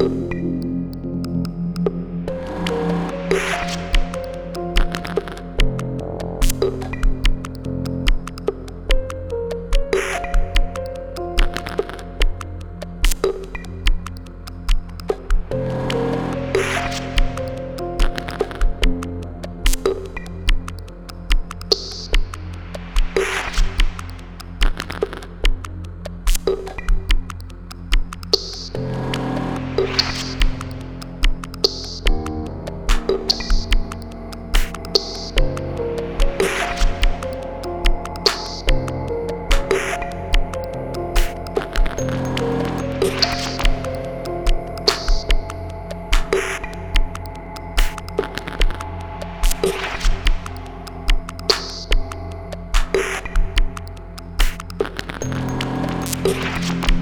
Bye. you